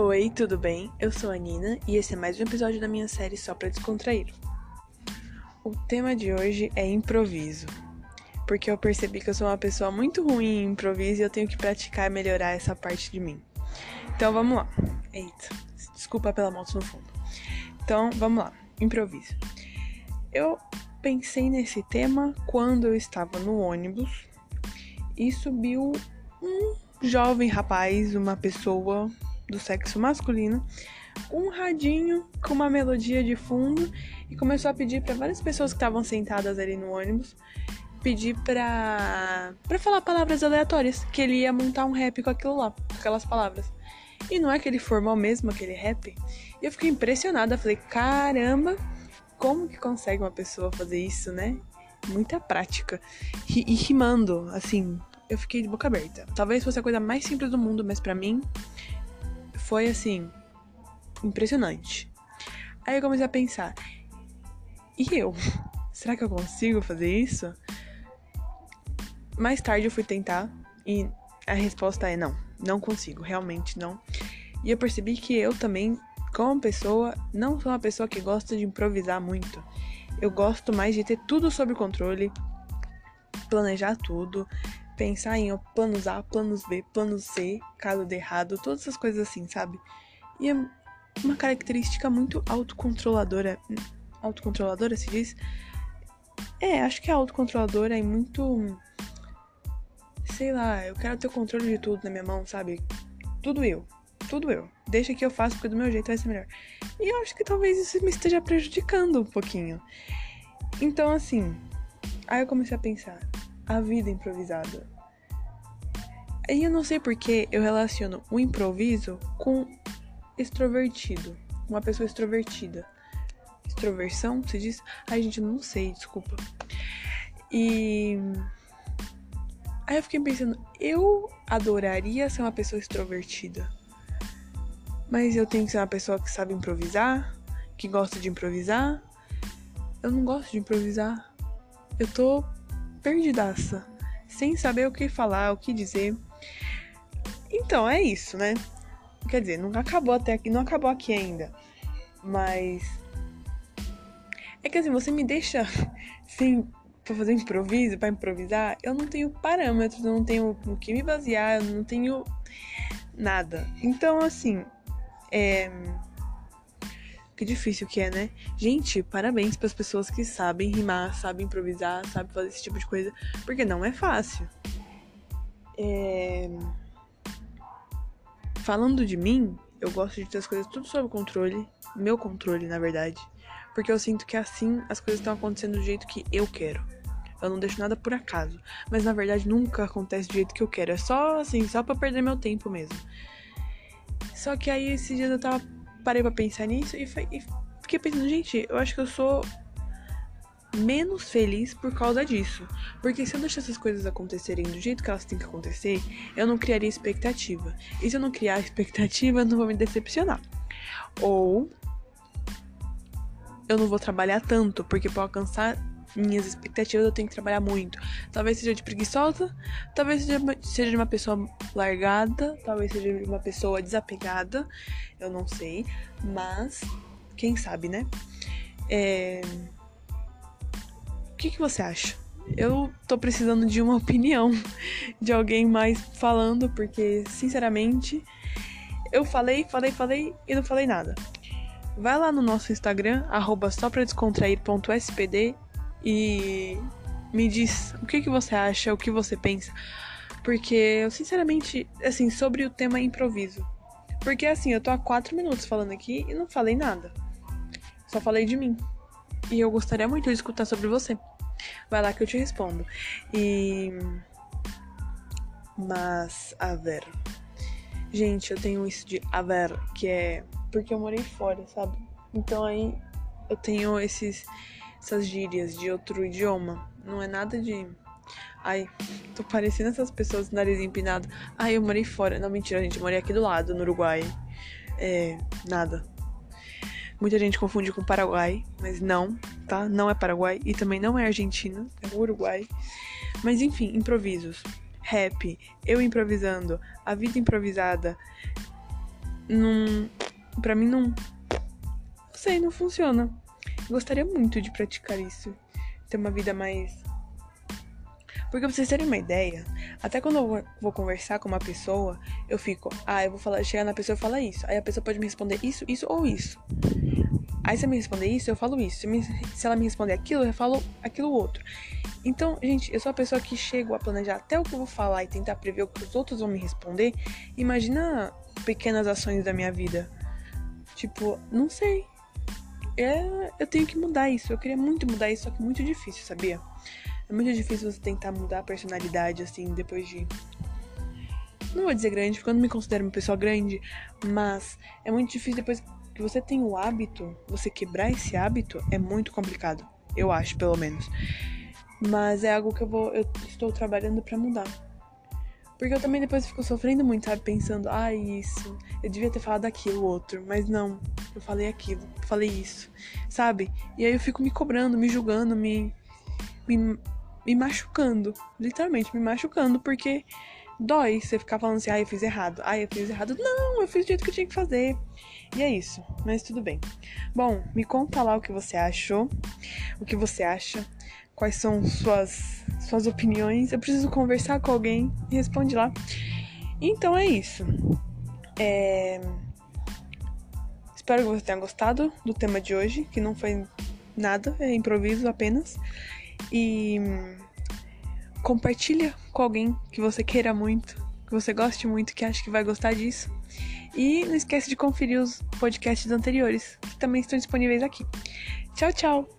Oi, tudo bem? Eu sou a Nina e esse é mais um episódio da minha série Só pra Descontrair. O tema de hoje é improviso, porque eu percebi que eu sou uma pessoa muito ruim em improviso e eu tenho que praticar e melhorar essa parte de mim. Então vamos lá. Eita, desculpa pela moto no fundo. Então vamos lá, improviso. Eu pensei nesse tema quando eu estava no ônibus e subiu um jovem rapaz, uma pessoa do sexo masculino, um radinho com uma melodia de fundo e começou a pedir para várias pessoas que estavam sentadas ali no ônibus pedir para para falar palavras aleatórias, que ele ia montar um rap com aquilo lá, com aquelas palavras. E não é aquele formal mesmo, aquele rap. E eu fiquei impressionada, falei: "Caramba, como que consegue uma pessoa fazer isso, né?" Muita prática. E, e rimando, assim, eu fiquei de boca aberta. Talvez fosse a coisa mais simples do mundo, mas para mim foi assim, impressionante. Aí eu comecei a pensar, e eu? Será que eu consigo fazer isso? Mais tarde eu fui tentar e a resposta é não, não consigo, realmente não. E eu percebi que eu também, como pessoa, não sou uma pessoa que gosta de improvisar muito. Eu gosto mais de ter tudo sob controle, planejar tudo, pensar em planos A, planos B, planos C, caso dê errado, todas essas coisas assim, sabe? E é uma característica muito autocontroladora. Autocontroladora se diz? É, acho que é autocontroladora e muito. Sei lá, eu quero ter o controle de tudo na minha mão, sabe? Tudo eu. Tudo eu. Deixa que eu faço porque do meu jeito vai ser melhor. E eu acho que talvez isso me esteja prejudicando um pouquinho. Então, assim. Aí eu comecei a pensar a vida improvisada. E eu não sei porque eu relaciono o improviso com extrovertido. Uma pessoa extrovertida. Extroversão, se diz? Ai, gente, não sei, desculpa. E. Aí eu fiquei pensando, eu adoraria ser uma pessoa extrovertida. Mas eu tenho que ser uma pessoa que sabe improvisar, que gosta de improvisar. Eu não gosto de improvisar. Eu tô perdidaça, sem saber o que falar, o que dizer. Então, é isso, né? Quer dizer, não acabou até aqui, não acabou aqui ainda. Mas é que assim, você me deixa sem pra fazer improviso, para improvisar, eu não tenho parâmetros, eu não tenho no que me basear, eu não tenho nada. Então, assim, é que difícil que é, né? Gente, parabéns para as pessoas que sabem rimar, sabem improvisar, sabem fazer esse tipo de coisa, porque não é fácil. É... Falando de mim, eu gosto de ter as coisas tudo sob controle, meu controle, na verdade, porque eu sinto que assim as coisas estão acontecendo do jeito que eu quero. Eu não deixo nada por acaso, mas na verdade nunca acontece do jeito que eu quero. É só assim, só para perder meu tempo mesmo. Só que aí esses dias eu tava parei pra pensar nisso e, e fiquei pensando, gente, eu acho que eu sou menos feliz por causa disso. Porque se eu deixar essas coisas acontecerem do jeito que elas têm que acontecer, eu não criaria expectativa. E se eu não criar expectativa, eu não vou me decepcionar. Ou eu não vou trabalhar tanto, porque para alcançar minhas expectativas eu tenho que trabalhar muito. Talvez seja de preguiçosa, talvez seja, seja de uma pessoa largada, talvez seja de uma pessoa desapegada, eu não sei, mas quem sabe, né? É... O que, que você acha? Eu tô precisando de uma opinião de alguém mais falando, porque sinceramente eu falei, falei, falei e não falei nada. Vai lá no nosso Instagram, arroba só pra descontrair.spd e me diz o que, que você acha, o que você pensa. Porque eu, sinceramente, assim, sobre o tema improviso. Porque, assim, eu tô há quatro minutos falando aqui e não falei nada. Só falei de mim. E eu gostaria muito de escutar sobre você. Vai lá que eu te respondo. E. Mas, a ver. Gente, eu tenho isso de a que é porque eu morei fora, sabe? Então aí eu tenho esses essas gírias de outro idioma. Não é nada de. Ai, tô parecendo essas pessoas nariz empinado. Ai, eu morei fora. Não, mentira, gente. Eu morei aqui do lado, no Uruguai. É. Nada. Muita gente confunde com Paraguai, mas não, tá? Não é Paraguai e também não é Argentina, é Uruguai. Mas enfim, improvisos. Rap, eu improvisando, a vida improvisada. não. Pra mim não. Não sei, não funciona. Gostaria muito de praticar isso. Ter uma vida mais. Porque pra vocês terem uma ideia, até quando eu vou conversar com uma pessoa, eu fico, ah, eu vou falar, chegar na pessoa e falar isso. Aí a pessoa pode me responder isso, isso ou isso. Aí se ela me responder isso, eu falo isso. Se, me, se ela me responder aquilo, eu falo aquilo outro. Então, gente, eu sou a pessoa que chego a planejar até o que eu vou falar e tentar prever o que os outros vão me responder. Imagina pequenas ações da minha vida. Tipo, não sei. É, eu tenho que mudar isso. Eu queria muito mudar isso, só que é muito difícil, sabia? É muito difícil você tentar mudar a personalidade, assim, depois de. Não vou dizer grande, porque eu não me considero uma pessoa grande, mas é muito difícil depois que você tem o hábito, você quebrar esse hábito é muito complicado. Eu acho, pelo menos. Mas é algo que eu vou. Eu estou trabalhando para mudar. Porque eu também depois fico sofrendo muito, sabe? Pensando, ah, isso, eu devia ter falado aquilo, outro. Mas não, eu falei aquilo, falei isso, sabe? E aí eu fico me cobrando, me julgando, me. me, me machucando. Literalmente, me machucando, porque dói você ficar falando assim, ah, eu fiz errado, ah, eu fiz errado. Não, eu fiz do jeito que eu tinha que fazer. E é isso, mas tudo bem. Bom, me conta lá o que você achou, o que você acha, quais são suas, suas opiniões. Eu preciso conversar com alguém, responde lá. Então é isso. É... Espero que você tenha gostado do tema de hoje, que não foi nada, é improviso apenas. E compartilha com alguém que você queira muito, que você goste muito, que acha que vai gostar disso. E não esquece de conferir os podcasts anteriores, que também estão disponíveis aqui. Tchau, tchau!